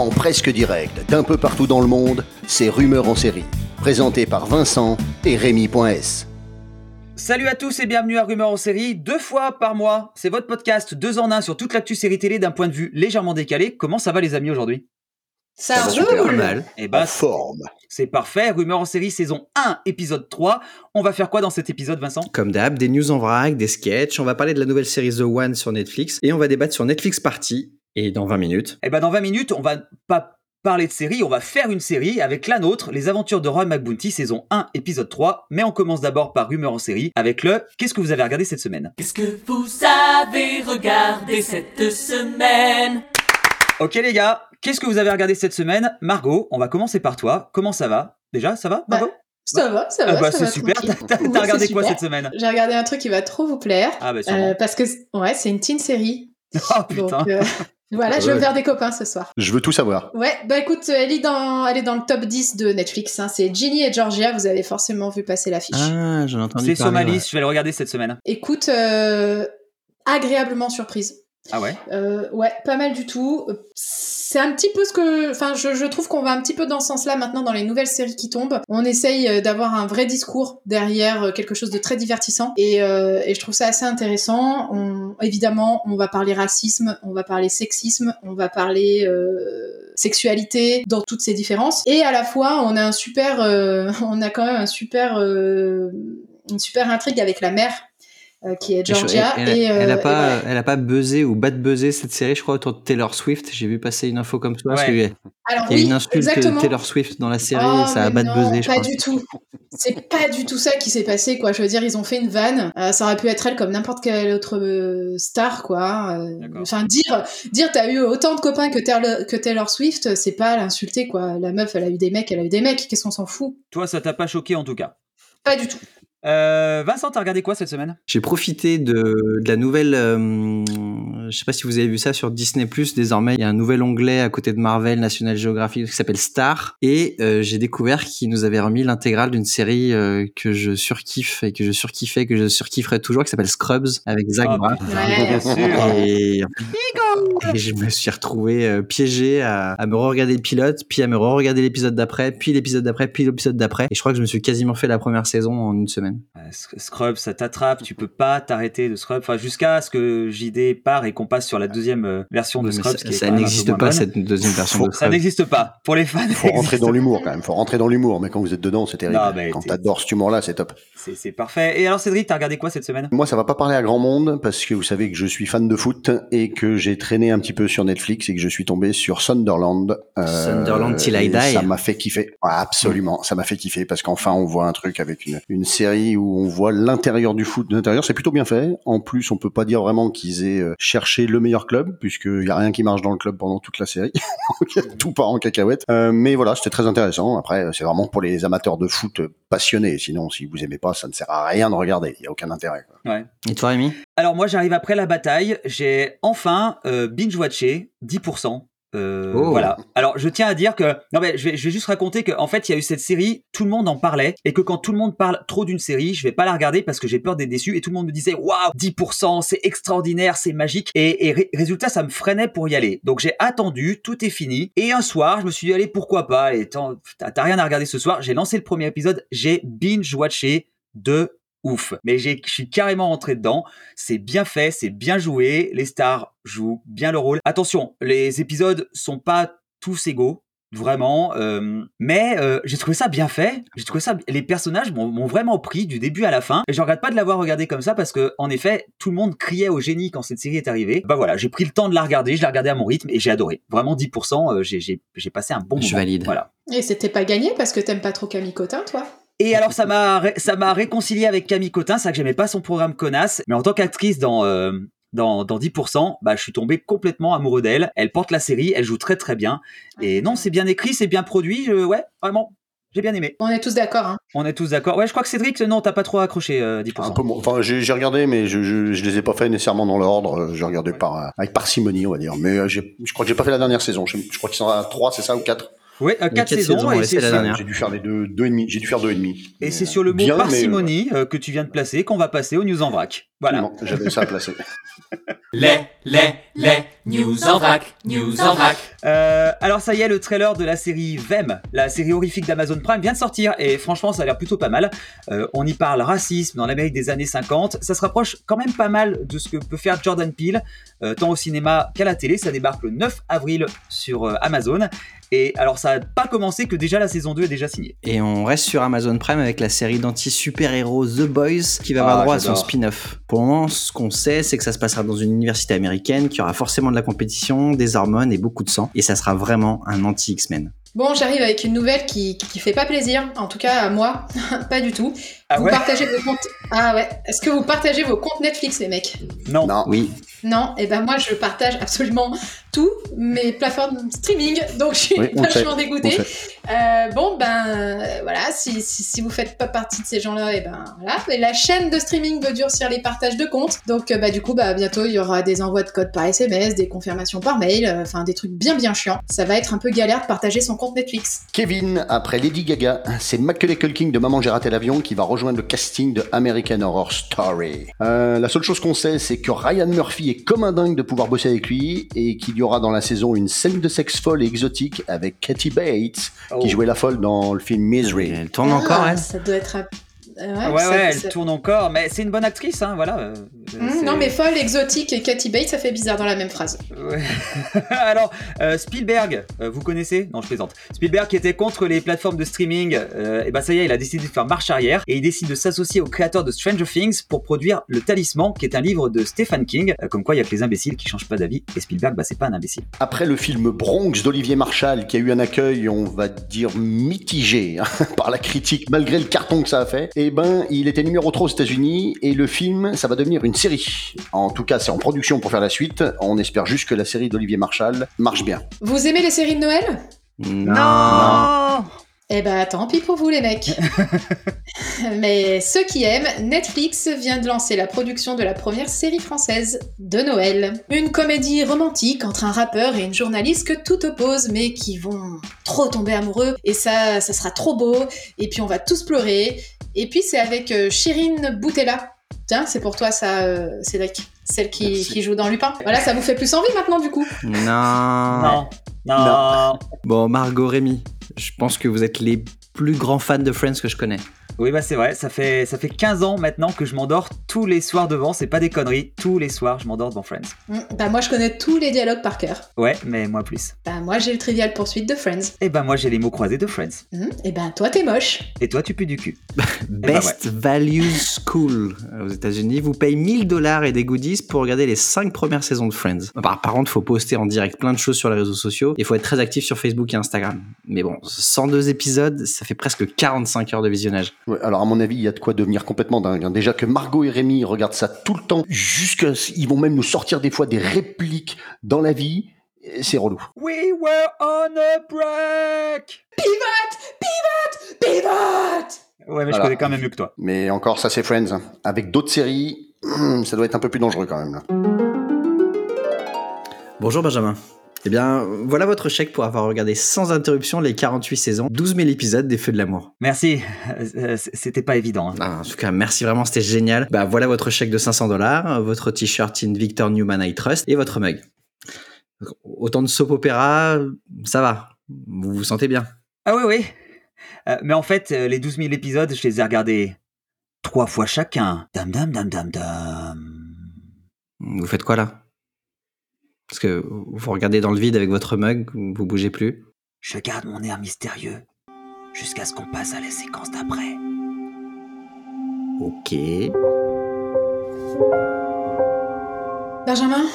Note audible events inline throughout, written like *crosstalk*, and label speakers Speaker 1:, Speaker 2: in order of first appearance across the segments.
Speaker 1: En presque direct d'un peu partout dans le monde, c'est Rumeurs en série. Présenté par Vincent et Rémi.s.
Speaker 2: Salut à tous et bienvenue à Rumeurs en série, deux fois par mois. C'est votre podcast deux en un sur toute l'actu série télé d'un point de vue légèrement décalé. Comment ça va les amis aujourd'hui?
Speaker 3: Ça,
Speaker 1: Ça va super
Speaker 3: roule.
Speaker 2: Et
Speaker 1: En
Speaker 2: bah
Speaker 1: forme.
Speaker 2: c'est parfait, Rumeurs en série saison 1 épisode 3. On va faire quoi dans cet épisode Vincent?
Speaker 4: Comme d'hab, des news en vrac, des sketchs, on va parler de la nouvelle série The One sur Netflix et on va débattre sur Netflix Party. Et dans 20 minutes,
Speaker 2: Et bah dans 20 minutes, on va pas parler de série, on va faire une série avec la nôtre, Les Aventures de Roy McBounty saison 1 épisode 3. Mais on commence d'abord par Rumeurs en série avec le Qu'est-ce que vous avez regardé cette semaine?
Speaker 5: Qu'est-ce que vous avez regardé cette semaine?
Speaker 2: Ok les gars, qu'est-ce que vous avez regardé cette semaine? Margot, on va commencer par toi. Comment ça va? Déjà, ça va Margot?
Speaker 3: Ça va, ça
Speaker 2: Ah
Speaker 3: va.
Speaker 2: bah
Speaker 3: ça
Speaker 2: c'est
Speaker 3: va,
Speaker 2: super, t'as regardé quoi
Speaker 3: super.
Speaker 2: cette semaine?
Speaker 3: J'ai regardé un truc qui va trop vous plaire.
Speaker 2: Ah bah
Speaker 3: euh, parce que ouais, c'est une teen série. *laughs*
Speaker 2: Oh putain.
Speaker 3: Donc euh, *laughs* voilà, je vais me faire des copains ce soir.
Speaker 1: Je veux tout savoir.
Speaker 3: Ouais, bah écoute, elle est dans, elle est dans le top 10 de Netflix. hein. C'est Ginny et Georgia. Vous avez forcément vu passer l'affiche.
Speaker 4: ah, j'en ai entendu
Speaker 2: C'est. Somalis,
Speaker 4: ouais.
Speaker 2: je vais le regarder cette semaine.
Speaker 3: Écoute, euh, agréablement surprise.
Speaker 2: Ah ouais?
Speaker 3: Euh, ouais, pas mal du tout. C'est un petit peu ce que, enfin, je, je trouve qu'on va un petit peu dans ce sens-là maintenant dans les nouvelles séries qui tombent. On essaye euh, d'avoir un vrai discours derrière euh, quelque chose de très divertissant et, euh, et je trouve ça assez intéressant. On, évidemment, on va parler racisme, on va parler sexisme, on va parler euh, sexualité dans toutes ces différences et à la fois on a un super, euh, *laughs* on a quand même un super, une super intrigue avec la mère. Euh, qui est Georgia
Speaker 4: elle,
Speaker 3: et,
Speaker 4: elle, elle
Speaker 3: euh,
Speaker 4: a
Speaker 3: et
Speaker 4: pas,
Speaker 3: voilà.
Speaker 4: elle a pas buzzé ou bad buzzé cette série, je crois, autour de Taylor Swift. J'ai vu passer une info comme ça.
Speaker 2: Ouais.
Speaker 3: Alors
Speaker 4: il y a
Speaker 3: oui,
Speaker 4: une insulte
Speaker 3: exactement.
Speaker 4: de Taylor Swift dans la série,
Speaker 3: Oh,
Speaker 4: ça a
Speaker 3: non,
Speaker 4: buzzé, je
Speaker 3: pas
Speaker 4: crois.
Speaker 3: du tout. C'est pas du tout ça qui s'est passé, quoi. Je veux dire, ils ont fait une vanne. Euh, ça aurait pu être elle comme n'importe quelle autre euh, star, quoi. Euh. Enfin, dire, dire, t'as eu autant de copains que Taylor, que Taylor Swift, c'est pas l'insulter, quoi. La meuf, elle a eu des mecs, elle a eu des mecs. Qu'est-ce qu'on s'en fout?
Speaker 2: Toi, ça t'a pas choqué en tout cas?
Speaker 3: Pas du tout.
Speaker 2: Euh, Vincent, t'as regardé quoi cette semaine?
Speaker 4: J'ai profité de, de la nouvelle. euh, je sais pas si vous avez vu ça sur Disney Désormais, il y a un nouvel onglet à côté de Marvel, National Geographic, qui s'appelle Star. Et euh, j'ai découvert qu'ils nous avaient remis l'intégrale d'une série euh, que je surkiffe et que je surkiffais, que je surkifferai toujours, qui s'appelle Scrubs avec Zach
Speaker 2: Ah,
Speaker 4: Braff.
Speaker 3: Ouais.
Speaker 2: bien sûr.
Speaker 4: Et, et je me suis retrouvé euh, piégé à, à me re-regarder le pilote, puis à me re-regarder l'épisode d'après, puis l'épisode d'après, puis l'épisode d'après. Et je crois que je me suis quasiment fait la première saison en une semaine.
Speaker 2: Euh, Sc- Scrub, ça t'attrape, tu peux pas t'arrêter de Scrub. Enfin, jusqu'à ce que JD part et qu'on passe sur la deuxième euh, version de
Speaker 4: Mais
Speaker 2: Scrubs.
Speaker 4: ça ça
Speaker 2: peu
Speaker 4: n'existe pas cette deuxième version
Speaker 1: Faut-
Speaker 4: de
Speaker 2: Ça
Speaker 4: Scrubs.
Speaker 2: n'existe pas. Pour les fans,
Speaker 1: Faut rentrer dans l'humour quand même. Faut rentrer dans l'humour. Mais quand vous êtes dedans, c'est terrible.
Speaker 2: Non,
Speaker 1: quand t'adores cet humour-là, c'est top.
Speaker 2: C'est c'est parfait. Et alors, Cédric, t'as regardé quoi cette semaine?
Speaker 1: Moi, ça va pas parler à grand monde parce que vous savez que je suis fan de foot et que j'ai traîné un petit peu sur Netflix et que je suis tombé sur Sunderland. Euh,
Speaker 4: Sunderland Till I Die.
Speaker 1: Ça m'a fait kiffer. Ouais, absolument, ça m'a fait kiffer parce qu'enfin on voit un truc avec une, une série où on voit l'intérieur du foot. De l'intérieur, c'est plutôt bien fait. En plus, on peut pas dire vraiment qu'ils aient euh, cherché le meilleur club puisqu'il y a rien qui marche dans le club pendant toute la série. *laughs* Tout part en cacahuète. Euh, mais voilà, c'était très intéressant. Après, c'est vraiment pour les amateurs de foot passionnés. Sinon, si vous aimez pas, ça ne sert à rien de regarder. Il y a aucun intérêt. quoi.
Speaker 2: Ouais.
Speaker 4: Et toi, Rémi?
Speaker 2: Alors, moi, j'arrive après la bataille. J'ai enfin euh, binge-watché 10%. Euh,
Speaker 4: Oh.
Speaker 2: Voilà. Alors, je tiens à dire que non mais je vais, je vais juste raconter qu'en fait, il y a eu cette série, tout le monde en parlait, et que quand tout le monde parle trop d'une série, je vais pas la regarder parce que j'ai peur d'être déçu, et tout le monde me disait waouh, 10%, c'est extraordinaire, c'est magique, et, et ré- résultat, ça me freinait pour y aller. Donc j'ai attendu, tout est fini, et un soir, je me suis dit allez pourquoi pas, et t'as rien à regarder ce soir, j'ai lancé le premier épisode, j'ai binge watché de ouf. Mais j'ai- je suis carrément rentré dedans. C'est bien fait, c'est bien joué. Les stars jouent bien le rôle. Attention, les épisodes sont pas tous égaux. Vraiment, euh, mais euh, j'ai trouvé ça bien fait. J'ai trouvé ça. Les personnages m'ont vraiment pris du début à la fin. Et je regrette pas de l'avoir regardé comme ça parce que, en effet, tout le monde criait au génie quand cette série est arrivée. Bah voilà, j'ai pris le temps de la regarder. Je l'ai regardée à mon rythme et j'ai adoré. Vraiment 10%. euh, j'ai passé un bon moment.
Speaker 4: Je valide.
Speaker 2: Voilà.
Speaker 3: Et c'était pas gagné parce que t'aimes pas trop Camille Cotin, toi?
Speaker 2: Et alors ça m'a ça m'a réconcilié avec Camille Cotin, c'est vrai que j'aimais pas son programme connasse, mais en tant qu'actrice dans euh, dans, dans 10%, bah, je suis tombé complètement amoureux d'elle. Elle porte la série, elle joue très très bien. Et non, c'est bien écrit, c'est bien produit. Je, ouais, vraiment, j'ai bien aimé.
Speaker 3: On est tous d'accord, hein.
Speaker 2: On est tous d'accord. Ouais, je crois que Cédric, non, t'as pas trop accroché euh, 10%.
Speaker 1: Un peu moins. Enfin, j'ai regardé, mais je, je, je les ai pas fait nécessairement dans l'ordre. Euh, J'ai regardé par, euh, avec parcimonie, on va dire. Mais euh, je crois que j'ai pas fait la dernière saison. Je, je crois qu'ils sont à 3, c'est ça, ou 4
Speaker 2: Ouais, euh, quatre
Speaker 4: quatre
Speaker 2: saisons.
Speaker 4: saisons,
Speaker 2: et c'est
Speaker 4: la
Speaker 2: sur-
Speaker 4: dernière.
Speaker 1: J'ai dû faire les deux, deux et demi. J'ai dû faire deux et demi.
Speaker 2: Et c'est
Speaker 1: euh,
Speaker 2: sur le mot
Speaker 1: bien, mais, euh,
Speaker 2: parcimonie euh, que tu viens de placer qu'on va passer au news en vrac. Voilà.
Speaker 1: absolument, J'avais ça à placer. *laughs*
Speaker 5: Les, les, les, news en vrac, news en vrac.
Speaker 2: Euh, alors ça y est, le trailer de la série Vem, la série horrifique d'Amazon Prime, vient de sortir et franchement ça a l'air plutôt pas mal. Euh, on y parle racisme dans l'Amérique des années 50. Ça se rapproche quand même pas mal de ce que peut faire Jordan Peele, euh, tant au cinéma qu'à la télé. Ça débarque le 9 avril sur euh, Amazon. Et alors ça a pas commencé que déjà la saison 2 est déjà signée.
Speaker 4: Et on reste sur Amazon Prime avec la série d'anti-super-héros The Boys qui va
Speaker 2: Ah,
Speaker 4: avoir droit à son spin-off. Pour le moment, ce qu'on sait, c'est que ça se passera dans une université américaine, qu'il y aura forcément de la compétition, des hormones et beaucoup de sang. Et ça sera vraiment un anti-X-Men.
Speaker 3: Bon, j'arrive avec une nouvelle qui, qui fait pas plaisir, en tout cas à moi, *laughs* pas du tout.
Speaker 2: Ah
Speaker 3: vous
Speaker 2: ouais?
Speaker 3: partagez vos comptes. Ah ouais. Est-ce que vous partagez vos comptes Netflix, les mecs?
Speaker 2: Non.
Speaker 1: Non.
Speaker 4: Oui,
Speaker 3: Non. Et ben moi, je partage absolument tout mes plateformes streaming, donc je suis
Speaker 1: Oui,
Speaker 3: vachement dégoûtée. Euh, bon, ben voilà, si, si, si vous faites pas partie de ces gens-là, et ben voilà. Mais la chaîne de streaming veut durcir les partages de comptes. Donc, euh, bah, du coup, bah, bientôt, il y aura des envois de codes par SMS, des confirmations par mail, euh, enfin, des trucs bien, bien chiants. Ça va être un peu galère de partager son compte Netflix.
Speaker 1: Kevin, après Lady Gaga, c'est Macaulay Culkin de Maman j'ai raté l'avion qui va rejoindre le casting de American Horror Story. Euh, la seule chose qu'on sait, c'est que Ryan Murphy est comme un dingue de pouvoir bosser avec lui et qu'il y aura dans la saison une scène de sexe folle et exotique avec Katy Bates
Speaker 2: Oh.
Speaker 1: qui jouait la folle dans le film Misery.
Speaker 4: elle tourne encore,
Speaker 3: Ah,
Speaker 4: elle
Speaker 3: Ça doit être. euh,
Speaker 2: ouais,
Speaker 3: ça-
Speaker 2: ouais,
Speaker 3: ça-
Speaker 2: elle tourne encore, mais c'est une bonne actrice, hein, voilà. C'est-
Speaker 3: non, mais folle, exotique et Katy Bates, ça fait bizarre dans la même phrase.
Speaker 2: Ouais. *laughs* Alors, euh, Spielberg, euh, vous connaissez? Non, je plaisante. Spielberg qui était contre les plateformes de streaming, euh, et bah ça y est, il a décidé de faire marche arrière et il décide de s'associer au créateur de Stranger Things pour produire Le Talisman, qui est un livre de Stephen King. Euh, comme quoi, il y a que les imbéciles qui changent pas d'avis et Spielberg, bah c'est pas un imbécile.
Speaker 1: Après le film Bronx d'Olivier Marshall, qui a eu un accueil, on va dire, mitigé hein, *laughs* par la critique, malgré le carton que ça a fait, eh ben, il était numéro 3 aux États-Unis, et le film, ça va devenir une série. En tout cas, c'est en production pour faire la suite. On espère juste que la série d'Olivier Marshall marche bien.
Speaker 3: Vous aimez les séries de Noël?
Speaker 4: Non.
Speaker 3: Eh ben, tant pis pour vous, les mecs. *laughs* Mais ceux qui aiment, Netflix vient de lancer la production de la première série française de Noël. Une comédie romantique entre un rappeur et une journaliste que tout oppose, mais qui vont trop tomber amoureux. Et ça, ça sera trop beau. Et puis on va tous pleurer. Et puis c'est avec euh, Chirine Boutella. Tiens, c'est pour toi ça, euh, Cédric. Celle qui, joue dans Lupin. Voilà, ça vous fait plus envie maintenant, du coup.
Speaker 4: Non.
Speaker 2: Non, non.
Speaker 4: Bon, Margot Rémy, je pense que vous êtes les plus grands fans de Friends que je connais.
Speaker 2: Oui, bah c'est vrai, ça fait, ça fait 15 ans maintenant que je m'endors tous les soirs devant, c'est pas des conneries, tous les soirs je m'endors devant Friends.
Speaker 3: Hmm, Bah, moi, je connais tous les dialogues par cœur.
Speaker 2: Ouais, mais moi plus.
Speaker 3: Bah, moi, j'ai le trivial poursuite de Friends.
Speaker 2: Et ben moi j'ai les mots croisés de Friends.
Speaker 3: Hmm, Et ben, toi, t'es moche.
Speaker 2: Et toi tu pues du cul. *laughs*
Speaker 4: Best Value School euh, aux États-Unis vous paye 1000 dollars et des goodies pour regarder les 5 premières saisons de Friends. Par, par contre, faut poster en direct plein de choses sur les réseaux sociaux et faut être très actif sur Facebook et Instagram. Mais bon, 102 épisodes, ça fait presque 45 heures de visionnage.
Speaker 1: Ouais, alors à mon avis, il y a de quoi devenir complètement dingue. hein. Déjà que Margot et Rémi regardent ça tout le temps, jusqu'à ils vont même nous sortir des fois des répliques dans la vie. C'est relou.
Speaker 2: We were on a break
Speaker 3: Pivot
Speaker 2: Ouais, mais je connais quand même mieux que toi.
Speaker 1: Mais encore, ça c'est Friends. hein. Avec d'autres séries, *clears throat* ça doit être un peu plus dangereux quand même. Là.
Speaker 4: Bonjour Benjamin. Eh bien, voilà votre chèque pour avoir regardé sans interruption les 48 saisons, 12 000 épisodes des Feux de l'amour.
Speaker 2: Merci, *laughs* Euh, c'était pas évident. hein.
Speaker 4: Ah, en tout cas, merci vraiment, c'était génial. Bah voilà votre chèque de 500 dollars, votre t-shirt in Victor Newman I Trust et votre mug. Autant de soap opéra, ça va. Vous vous sentez bien.
Speaker 2: Ah oui, oui. Euh, mais en fait, euh, les 12 000 épisodes, je les ai regardés trois fois chacun. Dam dam dam dam dam.
Speaker 4: Vous faites quoi là? Parce que vous regardez dans le vide avec votre mug, vous bougez plus.
Speaker 2: Je garde mon air mystérieux jusqu'à ce qu'on passe à la séquence d'après.
Speaker 4: Ok.
Speaker 3: Benjamin,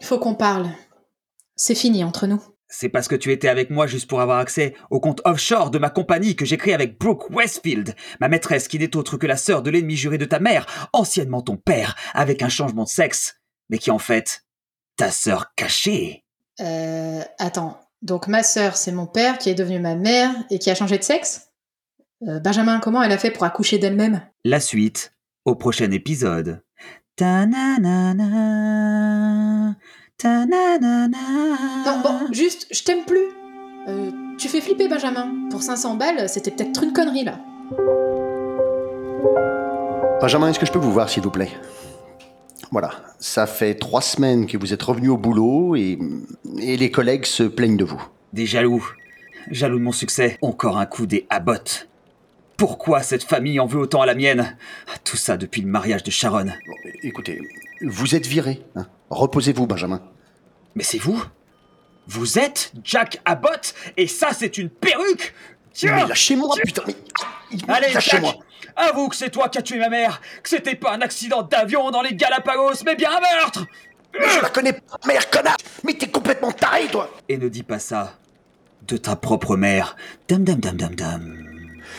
Speaker 3: il faut qu'on parle. C'est fini entre nous.
Speaker 2: C'est parce que tu étais avec moi juste pour avoir accès au compte offshore de ma compagnie que j'ai créé avec Brooke Westfield, ma maîtresse qui n'est autre que la sœur de l'ennemi juré de ta mère, anciennement ton père, avec un changement de sexe, mais qui en fait ta sœur cachée.
Speaker 3: Euh, attends. Donc ma sœur, c'est mon père qui est devenu ma mère et qui a changé de sexe? Euh, Benjamin, comment elle a fait pour accoucher d'elle-même?
Speaker 2: La suite au prochain épisode. Ta-na-na-na, ta-na-na-na.
Speaker 3: Non, bon, juste, je t'aime plus. Euh, tu fais flipper Benjamin. Pour 500 balles, c'était peut-être une connerie là.
Speaker 1: Benjamin, est-ce que je peux vous voir, s'il vous plaît? Voilà, ça fait trois semaines que vous êtes revenu au boulot et, et les collègues se plaignent de vous.
Speaker 2: Des jaloux. Jaloux de mon succès. Encore un coup des Abbott. Pourquoi cette famille en veut autant à la mienne? Tout ça depuis le mariage de Sharon.
Speaker 1: Bon, écoutez, vous êtes viré. hein. Reposez-vous, Benjamin.
Speaker 2: Mais c'est vous? Vous êtes Jack Abbott? Et ça, c'est une perruque? Tiens
Speaker 1: Mais lâchez-moi, putain, mais...
Speaker 2: Allez, Jack
Speaker 1: lâchez-moi.
Speaker 2: Avoue que c'est toi qui as tué ma mère Que c'était pas un accident d'avion dans les Galapagos, mais bien un meurtre
Speaker 1: Mais je la connais pas, mère, connard Mais t'es complètement taré, toi
Speaker 2: Et ne dis pas ça de ta propre mère. Dam dam dam dam dam.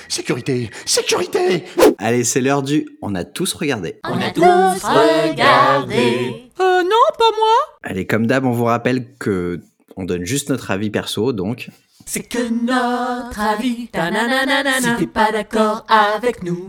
Speaker 1: Sécurité Sécurité
Speaker 4: Allez, c'est l'heure du. On a tous regardé.
Speaker 5: On a tous regardé.
Speaker 6: Euh, non, pas moi.
Speaker 4: Allez, comme d'hab, on vous rappelle que on donne juste notre avis perso, donc.
Speaker 5: C'est que notre avis. Si t'es pas d'accord avec nous.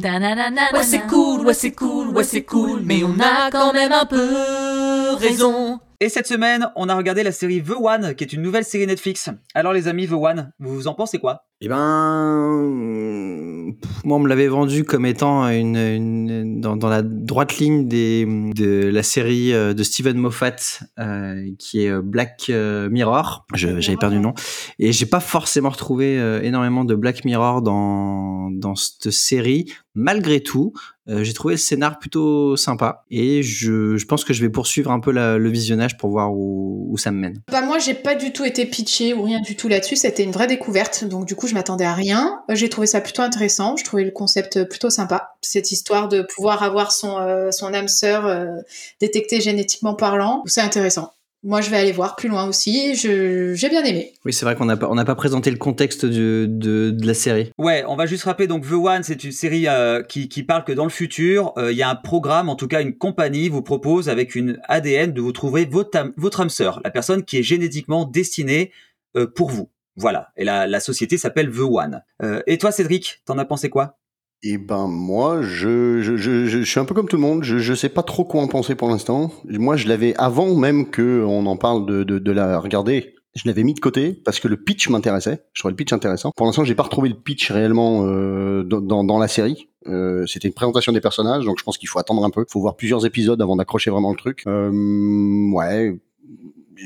Speaker 5: Ouais, c'est cool, ouais, c'est cool, ouais, c'est cool. Mais on a quand même un peu raison.
Speaker 2: Et cette semaine, on a regardé la série The One, qui est une nouvelle série Netflix. Alors les amis, The One, vous en pensez quoi?
Speaker 4: Eh ben, pff, moi on me l'avait vendu comme étant une, une- dans, dans la droite ligne des, de la série euh, de Steven Moffat euh, qui est euh, Black Mirror. J'avais perdu le nom et j'ai pas forcément retrouvé euh, énormément de Black Mirror dans dans cette série. Malgré tout, euh, j'ai trouvé le scénar plutôt sympa et je, je pense que je vais poursuivre un peu la- le visionnage pour voir où, où ça me mène.
Speaker 3: Bah moi j'ai pas du tout été pitché ou rien du tout là-dessus, c'était une vraie découverte, donc du coup je m'attendais à rien. Euh, J'ai trouvé ça plutôt intéressant, je trouvais le concept plutôt sympa. Cette histoire de pouvoir avoir son, euh, son âme sœur euh, détectée génétiquement parlant, c'est intéressant. Moi je vais aller voir plus loin aussi, je- j'ai bien aimé.
Speaker 4: Oui, c'est vrai qu'on n'a pas on n'a pas présenté le contexte de, de, de la série.
Speaker 2: Ouais, on va juste rappeler donc The One, c'est une série euh, qui, qui parle que dans le futur, euh, il y a un programme, en tout cas une compagnie vous propose avec une ADN de vous trouver votre votre âme sœur, la personne qui est génétiquement destinée euh, pour vous. Voilà. Et la, la société s'appelle The One. Euh, et toi, Cédric, t'en as pensé quoi?
Speaker 1: Eh ben moi, je, je, je, je, suis un peu comme tout le monde. Je, je sais pas trop quoi en penser pour l'instant. Moi, je l'avais avant même que on en parle de, de, la regarder. Je l'avais mis de côté parce que le pitch m'intéressait. Je trouvais le pitch intéressant. Pour l'instant, j'ai pas retrouvé le pitch réellement euh, dans, dans, dans la série. Euh, C'était une présentation des personnages, donc je pense qu'il faut attendre un peu. Il faut voir plusieurs épisodes avant d'accrocher vraiment le truc. Euh, ouais.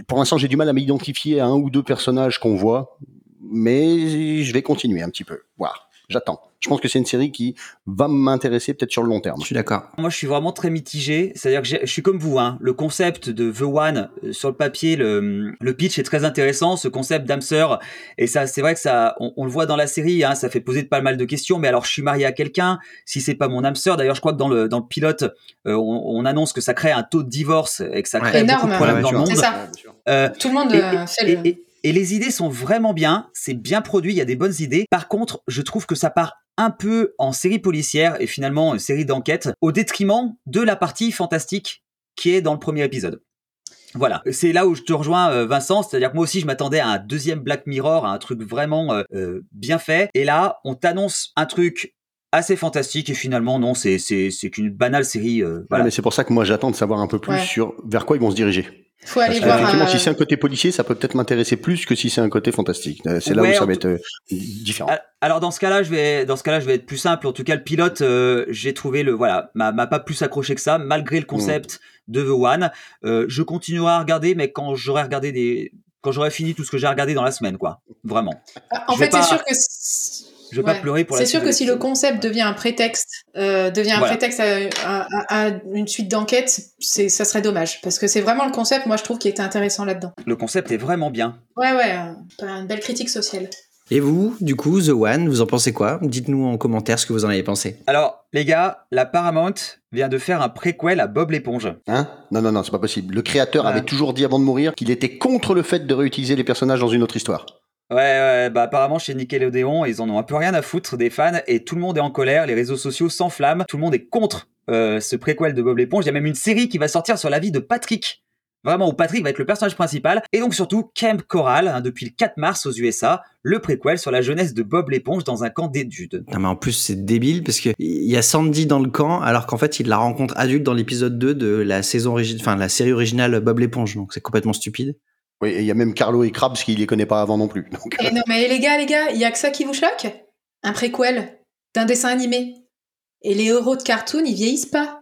Speaker 1: Pour l'instant, j'ai du mal à m'identifier à un ou deux personnages qu'on voit, mais je vais continuer un petit peu. Voir. J'attends. Je pense que c'est une série qui va m'intéresser peut-être sur le long terme.
Speaker 4: Je suis d'accord.
Speaker 2: Moi, je suis vraiment très mitigé. C'est-à-dire que je suis comme vous. Hein. Le concept de The One, euh, sur le papier, le, le pitch est très intéressant. Ce concept d'âme sœur. Et ça, c'est vrai que ça, on, on le voit dans la série. Hein, ça fait poser pas mal de questions. Mais alors, je suis marié à quelqu'un. Si c'est pas mon âme sœur, d'ailleurs, je crois que dans le, dans le pilote, euh, on, on annonce que ça crée un taux de divorce et que ça
Speaker 4: Ouais.
Speaker 2: crée
Speaker 3: Énorme.
Speaker 2: beaucoup de problèmes
Speaker 4: Ouais,
Speaker 2: dans
Speaker 4: tu
Speaker 2: le
Speaker 4: vois.
Speaker 2: monde.
Speaker 3: C'est ça,
Speaker 2: Euh,
Speaker 3: tout le monde
Speaker 2: et, et-
Speaker 3: fait
Speaker 2: et-
Speaker 3: le...
Speaker 2: et- et les idées sont vraiment bien, c'est bien produit, il y a des bonnes idées. Par contre, je trouve que ça part un peu en série policière et finalement une série d'enquête au détriment de la partie fantastique qui est dans le premier épisode. Voilà, c'est là où je te rejoins euh, Vincent, c'est-à-dire que moi aussi je m'attendais à un deuxième Black Mirror, à un truc vraiment euh, euh, bien fait, et là on t'annonce un truc assez fantastique et finalement non, c'est c'est c'est qu'une banale série. euh,
Speaker 1: Voilà.
Speaker 2: voilà.
Speaker 1: mais c'est pour ça que moi j'attends de savoir un peu plus
Speaker 3: Ouais.
Speaker 1: sur vers quoi ils vont se diriger.
Speaker 3: Faut aller
Speaker 1: Parce
Speaker 3: voir...
Speaker 1: qu'effectivement,
Speaker 3: euh,
Speaker 1: si c'est un côté policier, ça peut peut-être m'intéresser plus que si c'est un côté fantastique. Euh, C'est là
Speaker 2: Ouais,
Speaker 1: où ça va être euh, différent.
Speaker 2: Al- Alors dans ce cas-là, je vais dans ce cas-là, je vais être plus simple. En tout cas, le pilote, euh, j'ai trouvé le voilà, m'a m'a pas plus accroché que ça, malgré le concept de The One. Euh, je continuerai à regarder, mais quand j'aurai regardé des, quand j'aurai fini tout ce que j'ai regardé dans la semaine, quoi. Vraiment.
Speaker 3: En
Speaker 2: je
Speaker 3: fait, c'est
Speaker 2: pas-
Speaker 3: sûr que...
Speaker 2: Je vais
Speaker 3: Ouais.
Speaker 2: pas pleurer pour la
Speaker 3: C'est sûr que si le concept devient un prétexte, euh, devient un
Speaker 2: Voilà.
Speaker 3: prétexte à, à- à- à une suite d'enquête, c'est ça serait dommage parce que c'est vraiment le concept, moi je trouve, qui était intéressant là-dedans.
Speaker 2: Le concept est vraiment bien.
Speaker 3: Ouais, ouais, euh, une belle critique sociale.
Speaker 4: Et vous, du coup, The One, vous en pensez quoi? Dites-nous en commentaire ce que vous en avez pensé.
Speaker 2: Alors les gars, la Paramount vient de faire un préquel à Bob l'éponge.
Speaker 1: Hein? Non, non, non, c'est pas possible. Le créateur
Speaker 2: Ouais.
Speaker 1: avait toujours dit avant de mourir qu'il était contre le fait de réutiliser les personnages dans une autre histoire.
Speaker 2: Ouais, ouais, bah apparemment chez Nickelodeon, ils en ont un peu rien à foutre des fans et tout le monde est en colère, les réseaux sociaux s'enflamment, tout le monde est contre euh, ce préquel de Bob l'éponge. Il y a même une série qui va sortir sur la vie de Patrick. Vraiment, où Patrick va être le personnage principal. Et donc surtout, Camp Coral, hein, depuis le 4 mars aux USA, le préquel sur la jeunesse de Bob l'éponge dans un camp d'études.
Speaker 4: Non mais en plus c'est débile parce que il y a Sandy dans le camp alors qu'en fait il la rencontre adulte dans l'épisode 2 de la saison enfin la série originale Bob l'éponge donc c'est complètement stupide.
Speaker 1: Oui, et il y a même Carlo et Krabs qui les connaît pas avant non plus. Donc,
Speaker 3: Et non, mais les gars, les gars, il y a que ça qui vous choque? Un préquel d'un dessin animé? Et les héros de cartoon, ils vieillissent pas.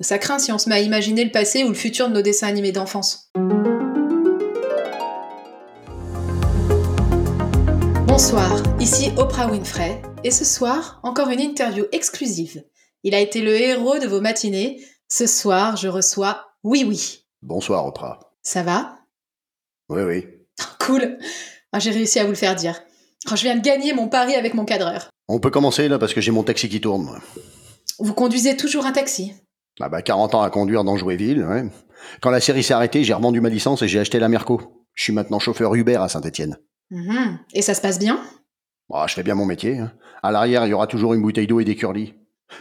Speaker 3: Ça craint si on se met à imaginer le passé ou le futur de nos dessins animés d'enfance. Bonsoir, ici Oprah Winfrey, et ce soir, encore une interview exclusive. Il a été le héros de vos matinées. Ce soir, je reçois Oui Oui.
Speaker 1: Bonsoir, Oprah.
Speaker 3: Ça va?
Speaker 1: Oui, oui. *laughs*
Speaker 3: Cool. Ah, J'ai réussi à vous le faire dire. Je viens de gagner mon pari avec mon cadreur.
Speaker 1: On peut commencer là parce que j'ai mon taxi qui tourne. moi.
Speaker 3: Vous conduisez toujours un taxi?
Speaker 1: Ah bah 40 ans à conduire dans Jouéville, ouais. Quand la série s'est arrêtée, j'ai revendu ma licence et j'ai acheté la Merco. Je suis maintenant chauffeur Uber à Saint-Étienne.
Speaker 3: Mhm. Et ça se passe bien?
Speaker 1: Ah, je fais bien mon métier. hein. À l'arrière, il y aura toujours une bouteille d'eau et des curlis.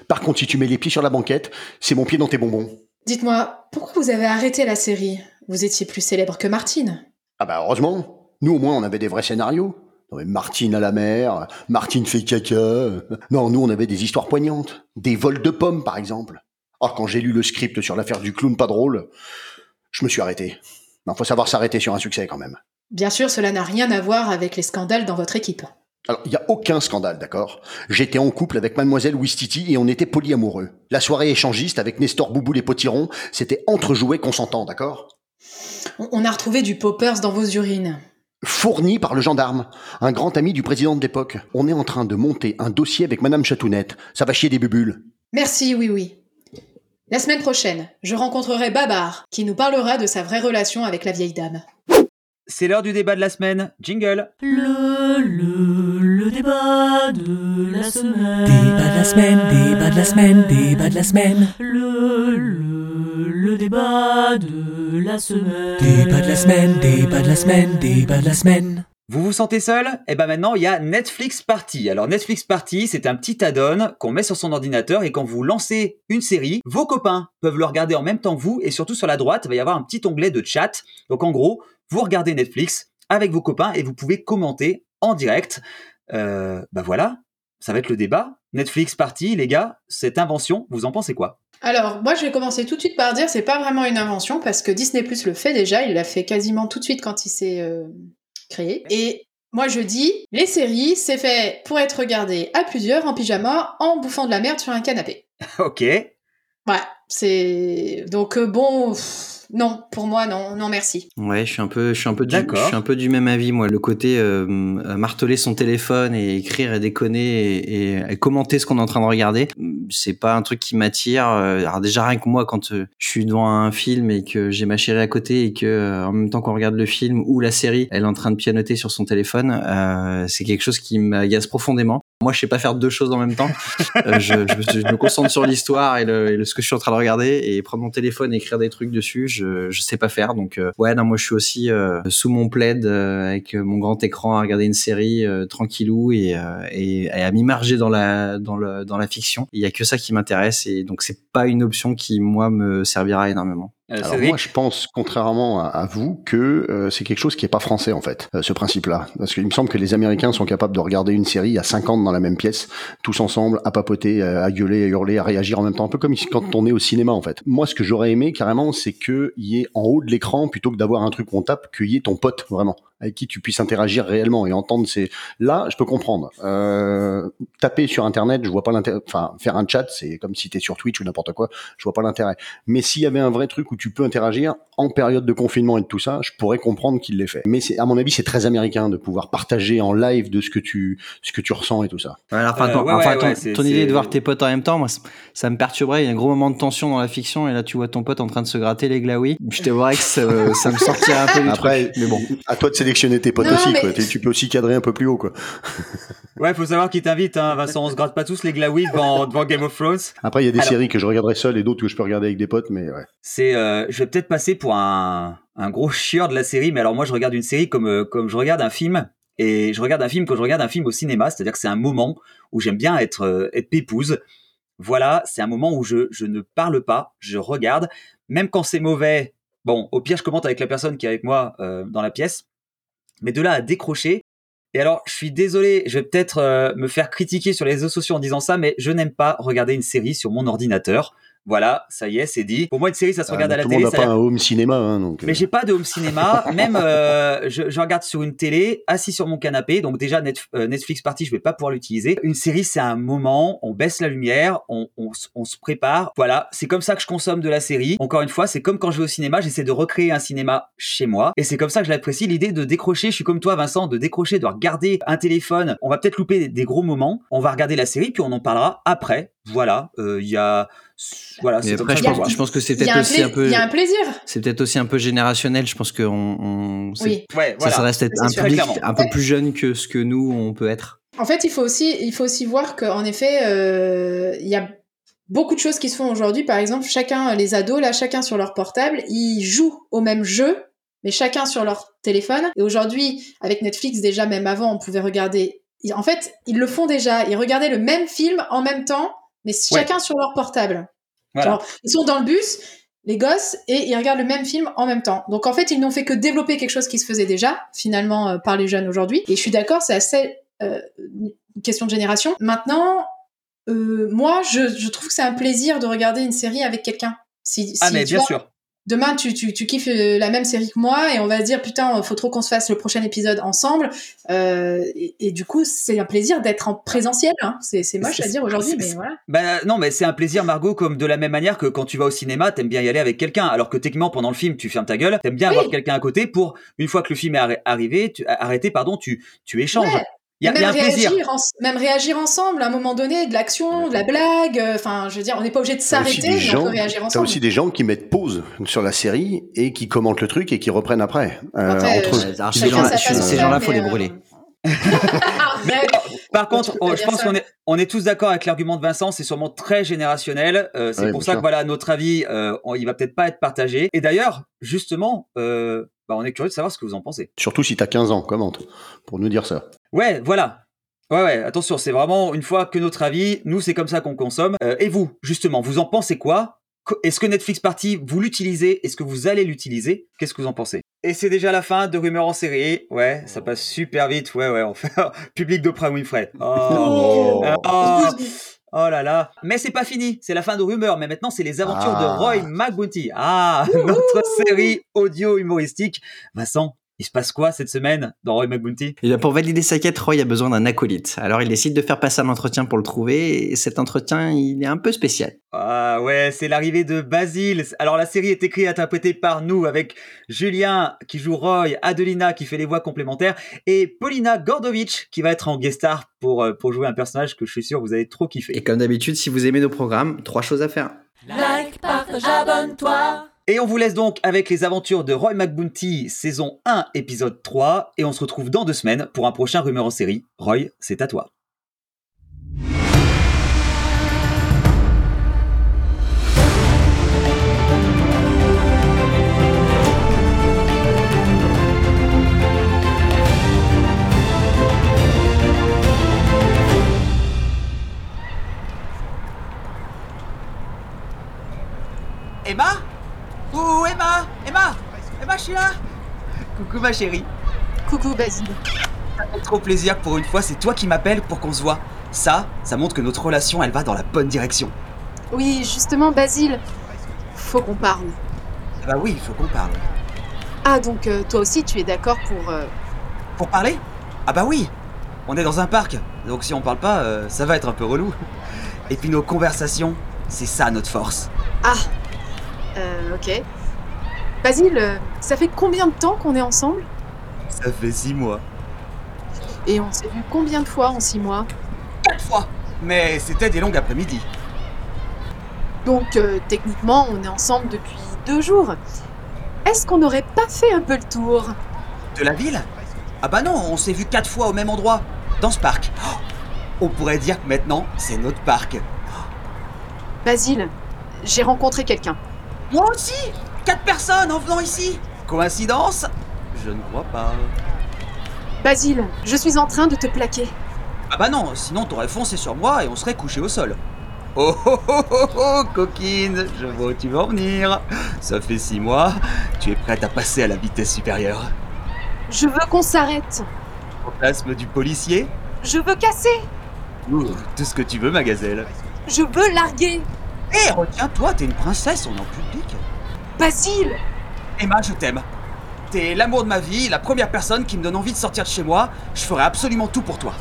Speaker 1: Par contre, si tu mets les pieds sur la banquette, c'est mon pied dans tes bonbons.
Speaker 3: Dites-moi, pourquoi vous avez arrêté la série? Vous étiez plus célèbre que Martine.
Speaker 1: Ah bah heureusement. Nous au moins on avait des vrais scénarios. Non, mais Martine à la mer, Martine fait caca. Non, nous on avait des histoires poignantes. Des vols de pommes par exemple. Ah, quand j'ai lu le script sur l'affaire du clown pas drôle, je me suis arrêté. Non, faut savoir s'arrêter sur un succès quand même.
Speaker 3: Bien sûr, cela n'a rien à voir avec les scandales dans votre équipe.
Speaker 1: Alors, il n'y a aucun scandale, d'accord? J'étais en couple avec mademoiselle Wistiti et on était polyamoureux. La soirée échangiste avec Nestor Boubou les Potirons, c'était entrejoué consentant, d'accord?
Speaker 3: On a retrouvé du poppers dans vos urines.
Speaker 1: Fourni par le gendarme, un grand ami du président de l'époque. On est en train de monter un dossier avec madame Chatounette. Ça va chier des bubules.
Speaker 3: Merci, oui, oui. La semaine prochaine, je rencontrerai Babar, qui nous parlera de sa vraie relation avec la vieille dame.
Speaker 2: C'est l'heure du débat de la semaine. Jingle.
Speaker 5: Le, le, le débat de la semaine. Débat de la semaine, débat de la semaine, débat de la semaine. Le, le, le débat de la semaine. Débat de la semaine, débat de la semaine, débat de la semaine.
Speaker 2: Vous vous sentez seul? Eh ben maintenant, il y a Netflix Party. Alors Netflix Party, c'est un petit add-on qu'on met sur son ordinateur et quand vous lancez une série, vos copains peuvent le regarder en même temps que vous et surtout sur la droite, il va y avoir un petit onglet de chat. Donc en gros, vous regardez Netflix avec vos copains et vous pouvez commenter en direct. Euh, bah voilà, ça va être le débat. Netflix Party, les gars, cette invention, vous en pensez quoi?
Speaker 3: Alors, moi, je vais commencer tout de suite par dire c'est pas vraiment une invention parce que Disney Plus le fait déjà. Il l'a fait quasiment tout de suite quand il s'est euh, créé. Et moi, je dis les séries, c'est fait pour être regardé à plusieurs en pyjama en bouffant de la merde sur un canapé. *laughs*
Speaker 2: Ok.
Speaker 3: Ouais, c'est donc euh, bon. pff, non, pour moi, non, non, merci.
Speaker 4: Ouais, je suis un peu, je suis un peu du, je suis un peu du même avis moi. Le côté euh, marteler son téléphone et écrire et déconner et, et- et commenter ce qu'on est en train de regarder, c'est pas un truc qui m'attire. Euh, Alors déjà rien que moi, quand euh, je suis devant un film et que j'ai ma chérie à côté et que euh, en même temps qu'on regarde le film ou la série, elle est en train de pianoter sur son téléphone, euh, c'est quelque chose qui m'agace profondément. Moi, je sais pas faire deux choses en même temps. *laughs* Euh, je, je, je me concentre sur l'histoire et, le, et le- ce que je suis en train de regarder et prendre mon téléphone et écrire des trucs dessus, je, je sais pas faire. Donc euh, ouais, non, moi je suis aussi euh, sous mon plaid euh, avec mon grand écran à regarder une série tranquillou et, à m'immerger dans la dans la fiction. Il y a que ça qui m'intéresse et donc c'est pas une option qui moi me servira énormément.
Speaker 2: Euh,
Speaker 1: Alors moi, je pense, contrairement à, à vous, que euh, c'est quelque chose qui est pas français en fait, euh, ce principe-là. Parce qu'il me semble que les Américains sont capables de regarder une série à 50 dans la même pièce, tous ensemble, à papoter, à, à gueuler, à hurler, à réagir en même temps, un peu comme quand on est au cinéma en fait. Moi, ce que j'aurais aimé carrément, c'est qu'il y ait en haut de l'écran, plutôt que d'avoir un truc où on tape, qu'il y ait ton pote vraiment, avec qui tu puisses interagir réellement et entendre ces. Là, je peux comprendre. Euh, taper sur Internet, je vois pas l'intérêt. Enfin, faire un chat, c'est comme si t'es sur Twitch ou n'importe quoi. Je vois pas l'intérêt. Mais s'il y avait un vrai truc où tu peux interagir en période de confinement et de tout ça, je pourrais comprendre qu'il l'ait fait. Mais c'est, à mon avis, c'est très américain de pouvoir partager en live de ce que tu, ce que tu ressens et tout ça.
Speaker 4: Alors, enfin,
Speaker 2: Euh, ouais,
Speaker 4: enfin,
Speaker 2: ouais,
Speaker 4: ton,
Speaker 2: ouais,
Speaker 4: ton idée de voir tes potes en même temps, moi, ça, me perturberait. Il y a un gros moment de tension dans la fiction et là, tu vois ton pote en train de se gratter les glaouis. Je t'avouerais que ça, ça me sortirait un peu du
Speaker 1: Après,
Speaker 4: truc. Mais bon.
Speaker 1: À toi de sélectionner tes potes
Speaker 3: Non,
Speaker 1: aussi,
Speaker 3: mais-
Speaker 1: quoi. T'es- Tu peux aussi cadrer un peu plus haut, quoi. *laughs*
Speaker 2: Ouais, faut savoir qui t'invite, hein, Vincent. On se gratte pas tous les glaouis devant, devant Game of Thrones.
Speaker 1: Après, il y a des
Speaker 2: Alors-
Speaker 1: séries que je regarderai seul et d'autres que je peux regarder avec des potes, mais ouais.
Speaker 2: C'est, euh, je vais peut-être passer pour un, un gros chieur de la série, mais alors moi je regarde une série comme euh, comme je regarde un film et je regarde un film quand je regarde un film au cinéma, c'est-à-dire que c'est un moment où j'aime bien être euh, être pépouse. Voilà, c'est un moment où je je ne parle pas, je regarde, même quand c'est mauvais. Bon, au pire je commente avec la personne qui est avec moi euh, dans la pièce, mais de là à décrocher. Et alors, je suis désolé, je vais peut-être euh, me faire critiquer sur les réseaux sociaux en disant ça, mais je n'aime pas regarder une série sur mon ordinateur. Voilà, ça y est, c'est dit. Pour moi, une série, ça se
Speaker 1: Ah,
Speaker 2: regarde à la
Speaker 1: tout
Speaker 2: télé.
Speaker 1: monde n'a
Speaker 2: ça-
Speaker 1: pas un home cinéma, hein, donc.
Speaker 2: Mais
Speaker 1: euh,
Speaker 2: j'ai pas de home cinéma. *laughs* Même, euh, je, je regarde sur une télé, assis sur mon canapé. Donc déjà, euh, Netflix Party, je vais pas pouvoir l'utiliser. Une série, c'est un moment. On baisse la lumière, on, on, on se prépare. Voilà, c'est comme ça que je consomme de la série. Encore une fois, c'est comme quand je vais au cinéma. J'essaie de recréer un cinéma chez moi, et c'est comme ça que je l'apprécie. L'idée de décrocher. Je suis comme toi, Vincent, de décrocher, de regarder un téléphone. On va peut-être louper des gros moments. On va regarder la série, puis on en parlera après. Voilà, euh, il y a, voilà,
Speaker 4: Mais après, je pense, je pense que c'est peut-être aussi un peu.
Speaker 3: il y a un plaisir.
Speaker 4: C'est peut-être aussi un peu générationnel. Je pense que on,
Speaker 3: Oui.
Speaker 2: Ouais,
Speaker 4: ça,
Speaker 2: voilà.
Speaker 4: ça reste
Speaker 3: C'est
Speaker 4: un public
Speaker 2: clairement.
Speaker 4: un peu plus jeune que ce que nous on peut être.
Speaker 3: En fait, il faut aussi, il faut aussi voir qu'en effet, euh, il y a beaucoup de choses qui se font aujourd'hui. Par exemple, chacun, les ados, là, chacun sur leur portable, ils jouent au même jeu, mais chacun sur leur téléphone. Et aujourd'hui, avec Netflix, déjà, même avant, on pouvait regarder. En fait, ils le font déjà. Ils regardaient le même film en même temps, mais chacun sur leur portable.
Speaker 2: Voilà.
Speaker 3: Genre, ils sont dans le bus, les gosses, et ils regardent le même film en même temps. Donc en fait, ils n'ont fait que développer quelque chose qui se faisait déjà, finalement, euh, par les jeunes aujourd'hui. Et je suis d'accord, c'est assez euh, une question de génération. Maintenant, euh, moi, je, je trouve que c'est un plaisir de regarder une série avec quelqu'un. Si,
Speaker 2: Ah, mais bien
Speaker 3: vois,
Speaker 2: sûr.
Speaker 3: Demain, tu, tu, tu kiffes euh, la même série que moi et on va se dire putain, faut trop qu'on se fasse le prochain épisode ensemble. Euh, et, et du coup, c'est un plaisir d'être en présentiel. Hein. C'est, c'est moche à dire aujourd'hui, mais voilà.
Speaker 2: Ben non, mais c'est un plaisir, Margot, comme de la même manière que quand tu vas au cinéma, t'aimes bien y aller avec quelqu'un, alors que techniquement pendant le film, tu fermes ta gueule, t'aimes bien
Speaker 3: Oui.
Speaker 2: avoir quelqu'un à côté pour une fois que le film est arri- arrivé, tu, arrêté, pardon, tu tu échanges.
Speaker 3: Ouais.
Speaker 2: Il y a, il y a
Speaker 3: même,
Speaker 2: un
Speaker 3: réagir en- même réagir ensemble à un moment donné, de l'action, de la blague. euh, Enfin, je veux dire, on n'est pas obligé de
Speaker 1: T'as
Speaker 3: s'arrêter, on
Speaker 1: gens-
Speaker 3: peut réagir
Speaker 1: T'as
Speaker 3: ensemble.
Speaker 1: aussi des gens qui mettent pause sur la série et qui commentent le truc et qui reprennent après. Euh,
Speaker 3: Après,
Speaker 1: entre
Speaker 3: euh,
Speaker 1: eux.
Speaker 4: Alors,
Speaker 3: chacun
Speaker 4: ces gens-là,
Speaker 3: faire,
Speaker 4: faut les
Speaker 3: euh,
Speaker 4: brûler. *laughs*
Speaker 3: Arrête.
Speaker 2: Par contre, on- je pense qu'on est, on est tous d'accord avec l'argument de Vincent, c'est sûrement très générationnel. euh, c'est
Speaker 1: Ouais,
Speaker 2: pour ça
Speaker 1: sûr.
Speaker 2: que voilà, notre avis, euh, on- il va peut-être pas être partagé. Et d'ailleurs, justement, euh, bah, on est curieux de savoir ce que vous en pensez.
Speaker 1: Surtout si t'as 15 ans, commente, pour nous dire ça.
Speaker 2: Ouais, voilà. Ouais, ouais, attention, c'est vraiment une fois que notre avis, nous, c'est comme ça qu'on consomme. Euh, et vous, justement, vous en pensez quoi? Est-ce que Netflix Party, vous l'utilisez? Est-ce que vous allez l'utiliser? Qu'est-ce que vous en pensez? Et c'est déjà la fin de Rumeurs en série. Ouais, ça passe super vite. Ouais, ouais, on fait *laughs* public d'Oprah Winfrey. Oh. *laughs*
Speaker 3: Oh.
Speaker 2: Oh. Là là. Mais c'est pas fini. C'est la fin de Rumeurs. Mais maintenant, c'est les aventures
Speaker 1: Ah.
Speaker 2: de Roy McBounty. Ah, *laughs* notre série audio humoristique. Vincent, il se passe quoi cette semaine dans Roy McBounty
Speaker 4: Et bien, pour valider sa quête, Roy a besoin d'un acolyte. Alors il décide de faire passer un entretien pour le trouver, et cet entretien, il est un peu spécial.
Speaker 2: Ah ouais, c'est l'arrivée de Basile. Alors la série est écrite et interprétée par nous avec Julien qui joue Roy, Adelina qui fait les voix complémentaires et Paulina Gordovich qui va être en guest star pour, euh, pour jouer un personnage que je suis sûr vous allez trop
Speaker 4: Et
Speaker 2: kiffer.
Speaker 4: comme d'habitude, si vous aimez nos programmes, trois choses à faire.
Speaker 5: Like, partage, abonne-toi.
Speaker 2: Et on vous laisse donc avec les aventures de Roy McBounty saison 1 épisode 3 et on se retrouve dans deux semaines pour un prochain rumeur en série. Roy, c'est à toi. Ma chérie.
Speaker 3: Coucou Basile.
Speaker 2: Ça fait trop plaisir pour une fois, c'est toi qui m'appelles pour qu'on se voit. Ça, ça montre que notre relation, elle va dans la bonne direction.
Speaker 6: Oui, justement, Basile, faut qu'on parle.
Speaker 2: Ah bah oui, faut qu'on parle.
Speaker 6: Ah, donc euh, toi aussi, tu es d'accord pour... euh,
Speaker 2: Pour parler? Ah bah oui On est dans un parc, donc si on parle pas, euh, ça va être un peu relou. Et puis nos conversations, c'est ça notre force.
Speaker 6: Ah, euh, ok. Basile, ça fait combien de temps qu'on est ensemble?
Speaker 2: Ça fait six mois.
Speaker 6: Et on s'est vu combien de fois en six mois?
Speaker 2: Quatre fois Mais c'était des longues après-midi.
Speaker 6: Donc, euh, techniquement, on est ensemble depuis deux jours. Est-ce qu'on n'aurait pas fait un peu le tour?
Speaker 2: De la ville? Ah bah non, on s'est vu quatre fois au même endroit, dans ce parc. Oh, on pourrait dire que maintenant, c'est notre parc.
Speaker 6: Basile, j'ai rencontré quelqu'un.
Speaker 2: Moi aussi? Quatre personnes en venant ici Coïncidence? Je ne crois pas.
Speaker 6: Basile, je suis en train de te plaquer.
Speaker 2: Ah bah non, sinon t'aurais foncé sur moi et on serait couché au sol. Oh oh oh oh oh, coquine, je vois où tu veux en venir. Ça fait six mois, tu es prête à passer à la vitesse supérieure.
Speaker 6: Je veux qu'on s'arrête.
Speaker 2: Fantasme du policier?
Speaker 6: Je veux casser.
Speaker 2: Ouh, tout ce que tu veux, ma gazelle.
Speaker 6: Je veux larguer.
Speaker 2: Hé, retiens-toi, t'es une princesse, on est en public.
Speaker 6: Basile
Speaker 2: Emma, je t'aime. T'es l'amour de ma vie, la première personne qui me donne envie de sortir de chez moi. Je ferai absolument tout pour toi.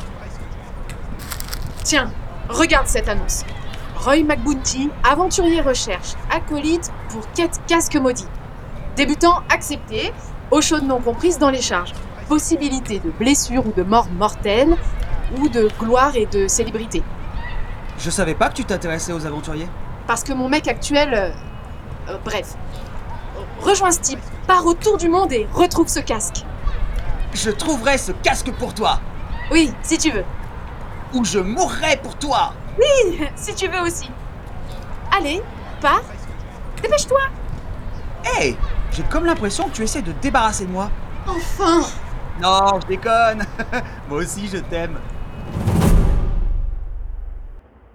Speaker 6: Tiens, regarde cette annonce. Roy McBounty, aventurier recherche, acolyte pour quête casque maudit. Débutant accepté, eau chaude non comprise dans les charges. Possibilité de blessure ou de mort mortelle, ou de gloire et de célébrité.
Speaker 2: Je savais pas que tu t'intéressais aux aventuriers.
Speaker 6: Parce que mon mec actuel... euh, euh, bref. Rejoins ce type, pars autour du monde et retrouve ce casque.
Speaker 2: Je trouverai ce casque pour toi.
Speaker 6: Oui, si tu veux.
Speaker 2: Ou je mourrai pour toi. *laughs*
Speaker 6: si tu veux aussi. Allez, pars. Dépêche-toi.
Speaker 2: Hé, j'ai comme l'impression que tu essaies de te débarrasser de moi.
Speaker 3: Enfin
Speaker 2: Non, je déconne. *laughs* moi aussi, je t'aime.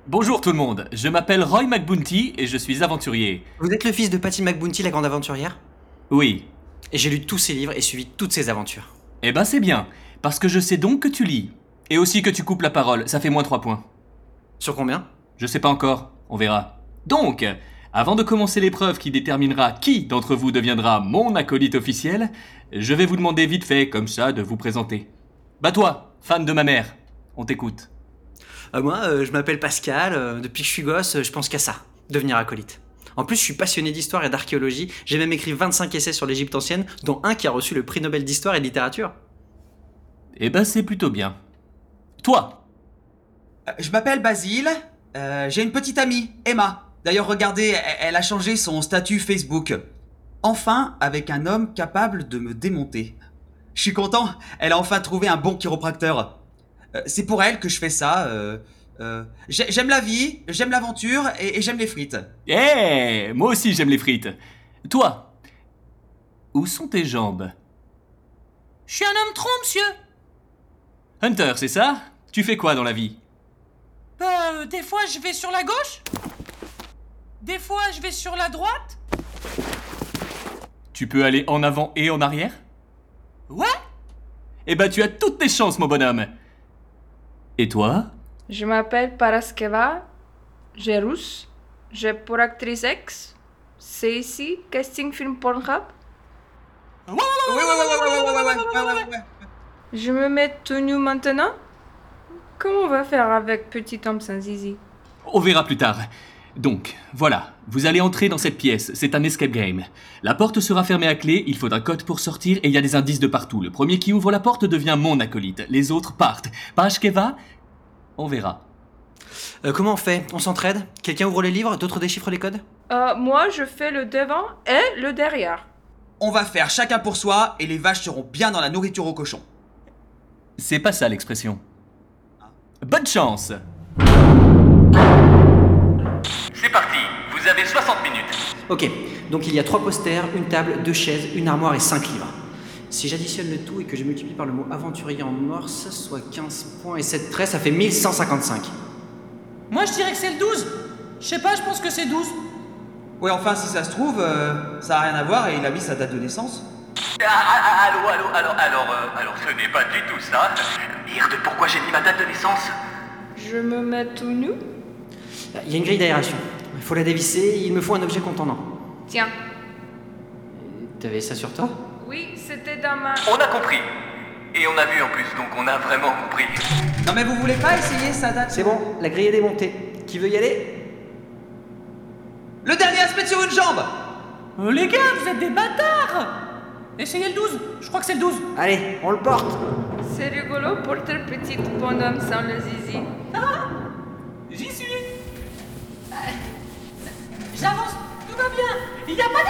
Speaker 7: Bonjour tout le monde, je m'appelle Roy McBounty et je suis aventurier.
Speaker 4: Vous êtes le fils de Patty McBounty, la grande aventurière?
Speaker 7: Oui.
Speaker 4: Et j'ai lu tous ses livres et suivi toutes ses aventures.
Speaker 7: Eh ben c'est bien, parce que je sais donc que tu lis. Et aussi que tu coupes la parole, ça fait moins 3 points.
Speaker 4: Sur combien?
Speaker 7: Je sais pas encore, on verra. Donc, avant de commencer l'épreuve qui déterminera qui d'entre vous deviendra mon acolyte officiel, je vais vous demander vite fait, comme ça, de vous présenter. Bah toi, fan de ma mère, on t'écoute.
Speaker 4: Euh, Moi, euh, je m'appelle Pascal. euh, depuis que je suis gosse, euh, je pense qu'à ça, devenir acolyte. En plus, je suis passionné d'histoire et d'archéologie. J'ai même écrit 25 essais sur l'Égypte ancienne, dont un qui a reçu le prix Nobel d'histoire et de littérature.
Speaker 7: Eh ben c'est plutôt bien. Toi,
Speaker 2: Euh, Je m'appelle Basile. Euh, j'ai une petite amie, Emma. D'ailleurs, regardez, elle, elle a changé son statut Facebook. Enfin, avec un homme capable de me démonter. Je suis content, elle a enfin trouvé un bon chiropracteur. Euh, c'est pour elle que je fais ça. euh, euh, j'ai- j'aime la vie, j'aime l'aventure et, et j'aime les frites.
Speaker 7: Eh, moi aussi j'aime les frites. Toi, où sont tes jambes?
Speaker 5: Je suis un homme tronc, monsieur.
Speaker 7: Hunter, c'est ça? Tu fais quoi dans la vie?
Speaker 5: Euh, des fois, je vais sur la gauche. Des fois, je vais sur la droite.
Speaker 7: Tu peux aller en avant et en arrière?
Speaker 5: Ouais.
Speaker 7: Eh ben tu as toutes tes chances, mon bonhomme. Et toi?
Speaker 8: Je m'appelle Paraskeva, j'ai russe, j'ai pour actrice ex. C'est ici, casting film Pornhub Je me mets tenue maintenant Comment on va faire avec petit homme sans zizi?
Speaker 7: On verra plus tard. Donc, voilà, vous allez entrer dans cette pièce, c'est un escape game. La porte sera fermée à clé, il faut un code pour sortir et il y a des indices de partout. Le premier qui ouvre la porte devient mon acolyte, les autres partent. Pashkeva On verra.
Speaker 4: Euh, comment on fait? On s'entraide? Quelqu'un ouvre les livres, d'autres déchiffrent les codes?
Speaker 8: Euh, Moi, je fais le devant et le derrière.
Speaker 2: On va faire chacun pour soi et les vaches seront bien dans la nourriture aux cochons.
Speaker 7: C'est pas ça l'expression. Bonne chance vous avez 60 minutes.
Speaker 4: Ok, donc il y a trois posters, une table, deux chaises, une armoire et cinq livres. Si j'additionne le tout et que je multiplie par le mot aventurier en morse, soit 15 points et 7 traits, ça fait 1155.
Speaker 5: Moi, je dirais que c'est le 12. Je sais pas, je pense que c'est 12.
Speaker 2: Ouais, enfin, si ça se trouve, euh, ça a rien à voir et il a mis sa date de naissance.
Speaker 9: Ah, ah, ah, allô, allô, alors, alors, euh, alors, ce n'est pas du tout ça. Merde, pourquoi j'ai mis ma date de naissance?
Speaker 8: Je me mets tout nu
Speaker 4: Il y a une grille d'aération. Il faut la dévisser, il me faut un objet contendant.
Speaker 8: Tiens.
Speaker 4: T'avais ça sur toi?
Speaker 8: Oui, c'était dans ma...
Speaker 9: On a compris. Et on a vu en plus, donc on a vraiment compris.
Speaker 2: Non, mais vous voulez pas essayer sa date
Speaker 4: C'est bon, la grille est démontée. Qui veut y aller?
Speaker 2: Le dernier à se mettre sur une jambe
Speaker 5: Euh, les gars, vous êtes des bâtards. Essayez le 12. Je crois que c'est le 12.
Speaker 4: Allez, on le porte
Speaker 8: C'est rigolo pour le petit bonhomme sans le zizi.
Speaker 5: J'y suis. *laughs* J'avance. Tout va bien. Il y a pas de...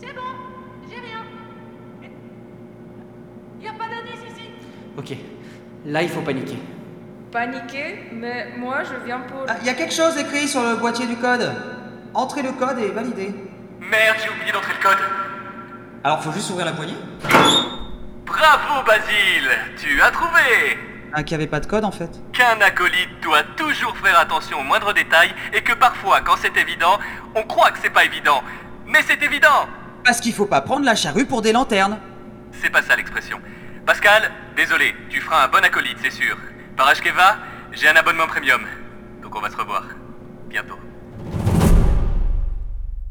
Speaker 5: C'est bon. J'ai rien. Il y a pas d'indice ici.
Speaker 4: Ok, là il faut paniquer.
Speaker 8: Paniqué, mais moi je viens pour...
Speaker 2: Ah, Il y a quelque chose écrit sur le boîtier du code. Entrez le code et validez.
Speaker 9: Merde, j'ai oublié d'entrer le code.
Speaker 2: Alors, faut juste ouvrir la poignée
Speaker 9: Bravo, Basile Tu as trouvé
Speaker 2: Ah, qu'il n'y avait pas de code en fait.
Speaker 9: Qu'un acolyte doit toujours faire attention aux moindres détails et que parfois, quand c'est évident, on croit que c'est pas évident. Mais c'est évident
Speaker 2: Parce qu'il faut pas prendre la charrue pour des lanternes.
Speaker 9: C'est pas ça l'expression. Pascal, désolé, tu feras un bon acolyte, c'est sûr. Parashkeva,
Speaker 10: J'ai un abonnement premium, donc on va se revoir. Bientôt.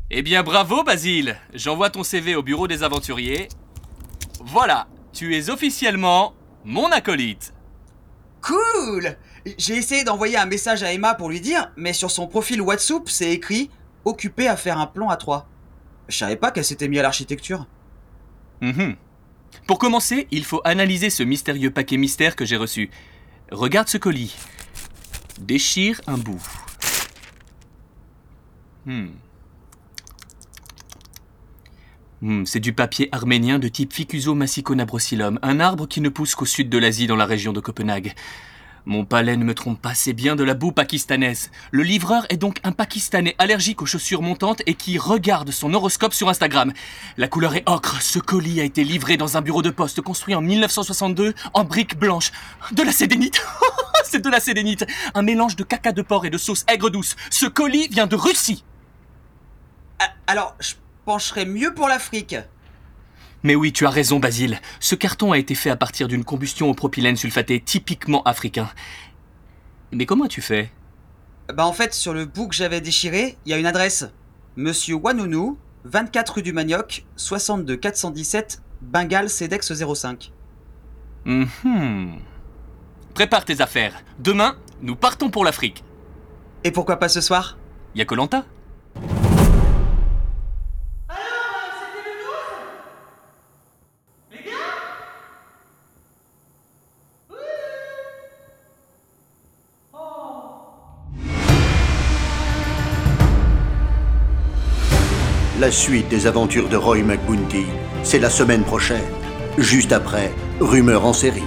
Speaker 7: Eh bien bravo Basile J'envoie ton CV au bureau des aventuriers. Voilà, tu es officiellement mon acolyte.
Speaker 2: Cool J'ai essayé d'envoyer un message à Emma pour lui dire, mais sur son profil WhatsApp, c'est écrit occupé à faire un plan à trois. Je savais pas qu'elle s'était mise à l'architecture.
Speaker 7: Mhm. Pour commencer, il faut analyser ce mystérieux paquet mystère que j'ai reçu. Regarde ce colis. Déchire un bout. Hmm. Hmm, c'est du papier arménien de type Ficuso massiconabrosylum, un arbre qui ne pousse qu'au sud de l'Asie dans la région de Copenhague. Mon palais ne me trompe pas, c'est bien de la boue pakistanaise. Le livreur est donc un Pakistanais allergique aux chaussures montantes et qui regarde son horoscope sur Instagram. La couleur est ocre. Ce colis a été livré dans un bureau de poste construit en 1962 en briques blanches. De la sédénite *laughs* C'est de la sédénite Un mélange de caca de porc et de sauce aigre douce. Ce colis vient de Russie
Speaker 2: Ah, Alors, je pencherais mieux pour l'Afrique.
Speaker 7: Mais oui, tu as raison, Basile. Ce carton a été fait à partir d'une combustion au propylène sulfaté typiquement africain. Mais comment as-tu fait?
Speaker 2: Bah en fait, sur le bout que j'avais déchiré, il y a une adresse. Monsieur Wanounou, 24 rue du Manioc, 62 417, Bengale CEDEX 05.
Speaker 7: Mhm. Prépare tes affaires. Demain, nous partons pour l'Afrique.
Speaker 2: Et pourquoi pas ce soir?
Speaker 7: Y a Colanta
Speaker 1: La suite des aventures de Roy McBounty, c'est la semaine prochaine, juste après Rumeur en série.